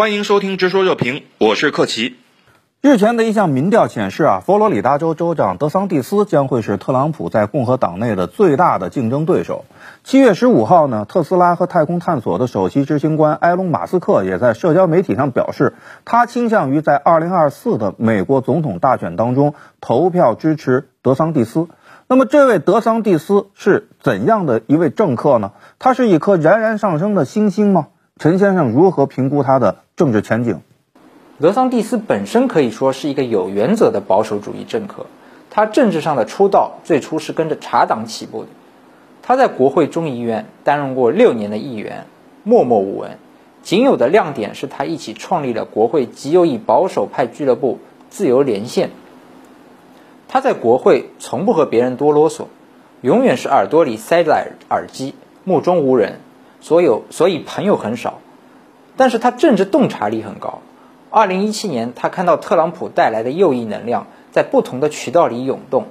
欢迎收听《直说热评》，我是克奇。日前的一项民调显示啊，佛罗里达州州长德桑蒂斯将会是特朗普在共和党内的最大的竞争对手。七月十五号呢，特斯拉和太空探索的首席执行官埃隆·马斯克也在社交媒体上表示，他倾向于在二零二四的美国总统大选当中投票支持德桑蒂斯。那么，这位德桑蒂斯是怎样的一位政客呢？他是一颗冉冉上升的星星吗？陈先生如何评估他的政治前景？德桑蒂斯本身可以说是一个有原则的保守主义政客，他政治上的出道最初是跟着茶党起步的。他在国会众议院担任过六年的议员，默默无闻，仅有的亮点是他一起创立了国会极右翼保守派俱乐部“自由连线”。他在国会从不和别人多啰嗦，永远是耳朵里塞着耳耳机，目中无人，所有所以朋友很少。但是他政治洞察力很高。二零一七年，他看到特朗普带来的右翼能量在不同的渠道里涌动，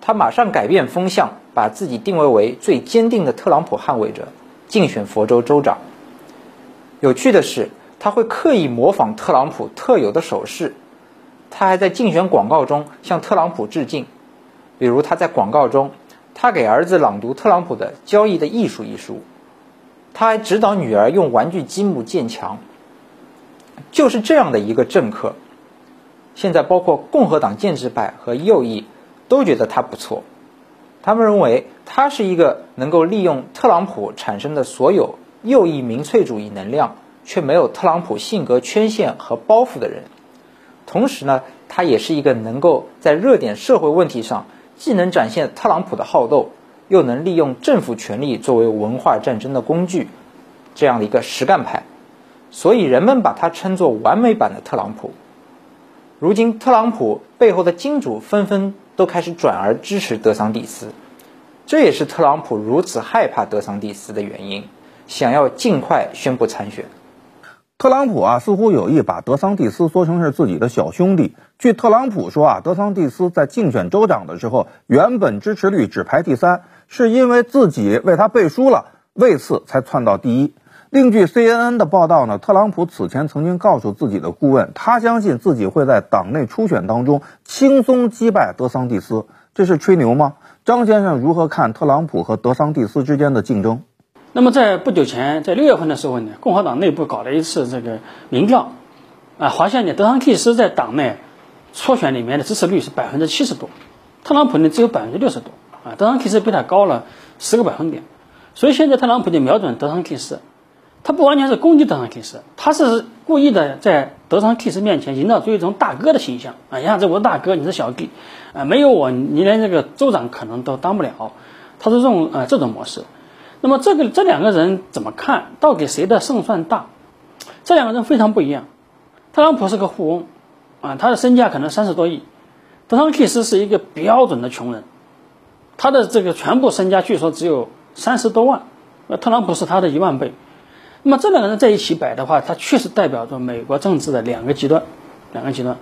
他马上改变风向，把自己定位为最坚定的特朗普捍卫者，竞选佛州州长。有趣的是，他会刻意模仿特朗普特有的手势，他还在竞选广告中向特朗普致敬，比如他在广告中，他给儿子朗读特朗普的《交易的艺术》一书，他还指导女儿用玩具积木建墙。就是这样的一个政客，现在包括共和党建制派和右翼都觉得他不错，他们认为他是一个能够利用特朗普产生的所有右翼民粹主义能量，却没有特朗普性格缺陷和包袱的人。同时呢，他也是一个能够在热点社会问题上既能展现特朗普的好斗，又能利用政府权力作为文化战争的工具，这样的一个实干派。所以人们把他称作完美版的特朗普。如今，特朗普背后的金主纷纷都开始转而支持德桑蒂斯，这也是特朗普如此害怕德桑蒂斯的原因，想要尽快宣布参选。特朗普啊，似乎有意把德桑蒂斯说成是自己的小兄弟。据特朗普说啊，德桑蒂斯在竞选州长的时候，原本支持率只排第三，是因为自己为他背书了，为此才窜到第一。另据 CNN 的报道呢，特朗普此前曾经告诉自己的顾问，他相信自己会在党内初选当中轻松击败德桑蒂斯，这是吹牛吗？张先生如何看特朗普和德桑蒂斯之间的竞争？那么在不久前，在六月份的时候呢，共和党内部搞了一次这个民调，啊，发现呢，德桑蒂斯在党内初选里面的支持率是百分之七十多，特朗普呢只有百分之六十多，啊，德桑蒂斯比他高了十个百分点，所以现在特朗普就瞄准德桑蒂斯。他不完全是攻击德桑蒂斯，他是故意的在德桑蒂斯面前营造出一种大哥的形象啊！你看，这我大哥，你是小弟，啊，没有我，你连这个州长可能都当不了。他是这种呃这种模式。那么这个这两个人怎么看？到底谁的胜算大？这两个人非常不一样。特朗普是个富翁，啊，他的身价可能三十多亿；德桑蒂斯是一个标准的穷人，他的这个全部身家据说只有三十多万，那，特朗普是他的一万倍。那么这两个人在一起摆的话，他确实代表着美国政治的两个极端，两个极端。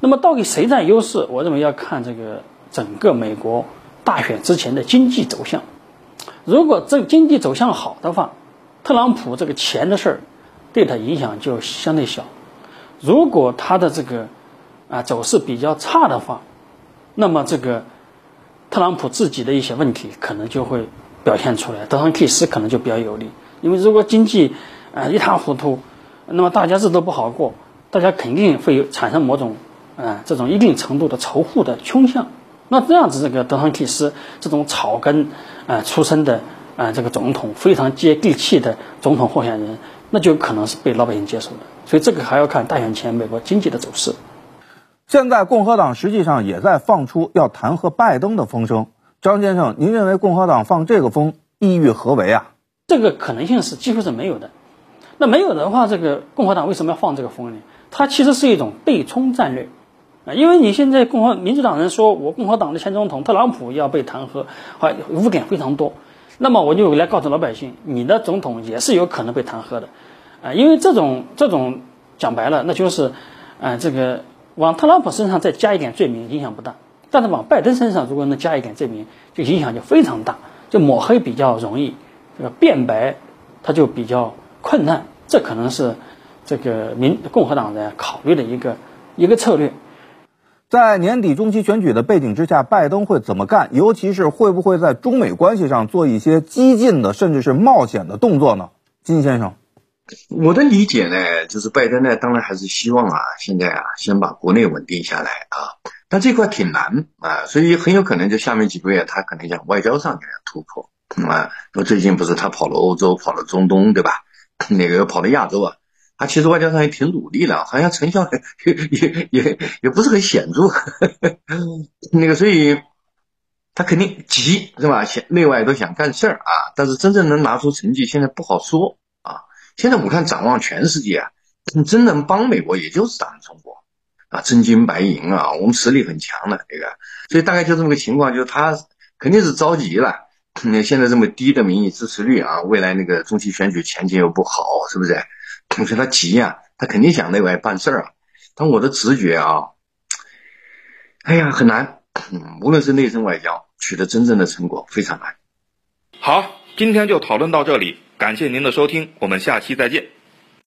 那么到底谁占优势？我认为要看这个整个美国大选之前的经济走向。如果这个经济走向好的话，特朗普这个钱的事儿对他影响就相对小。如果他的这个啊走势比较差的话，那么这个特朗普自己的一些问题可能就会表现出来，德桑蒂斯可能就比较有利。因为如果经济啊一塌糊涂，那么大家日子都不好过，大家肯定会产生某种啊这种一定程度的仇富的倾向。那这样子，这个德桑蒂斯这种草根啊出身的啊这个总统，非常接地气的总统候选人，那就可能是被老百姓接受的。所以这个还要看大选前美国经济的走势。现在共和党实际上也在放出要弹劾拜登的风声。张先生，您认为共和党放这个风意欲何为啊？这个可能性是几乎是没有的。那没有的话，这个共和党为什么要放这个风呢？它其实是一种对冲战略啊，因为你现在共和民主党人说我共和党的前总统特朗普要被弹劾，啊，污点非常多，那么我就来告诉老百姓，你的总统也是有可能被弹劾的啊，因为这种这种讲白了，那就是啊，这个往特朗普身上再加一点罪名影响不大，但是往拜登身上如果能加一点罪名，就影响就非常大，就抹黑比较容易。这个辩白，它就比较困难，这可能是这个民共和党人考虑的一个一个策略。在年底中期选举的背景之下，拜登会怎么干？尤其是会不会在中美关系上做一些激进的，甚至是冒险的动作呢？金先生，我的理解呢，就是拜登呢，当然还是希望啊，现在啊，先把国内稳定下来啊，但这块挺难啊，所以很有可能就下面几个月，他可能想外交上要突破啊。说最近不是他跑了欧洲，跑了中东，对吧？那个又跑了亚洲啊。他其实外交上也挺努力的，好像成效 也也也也不是很显著。那个，所以他肯定急是吧？想内外都想干事儿啊，但是真正能拿出成绩，现在不好说。现在我看展望全世界啊，真能帮美国，也就是咱们中国啊，真金白银啊，我们实力很强的这个。所以大概就这么个情况，就是他肯定是着急了。那现在这么低的民意支持率啊，未来那个中期选举前景又不好，是不是？我说他急呀，他肯定想内外办事儿啊。但我的直觉啊，哎呀，很难。无论是内政外交，取得真正的成果非常难。好，今天就讨论到这里，感谢您的收听，我们下期再见。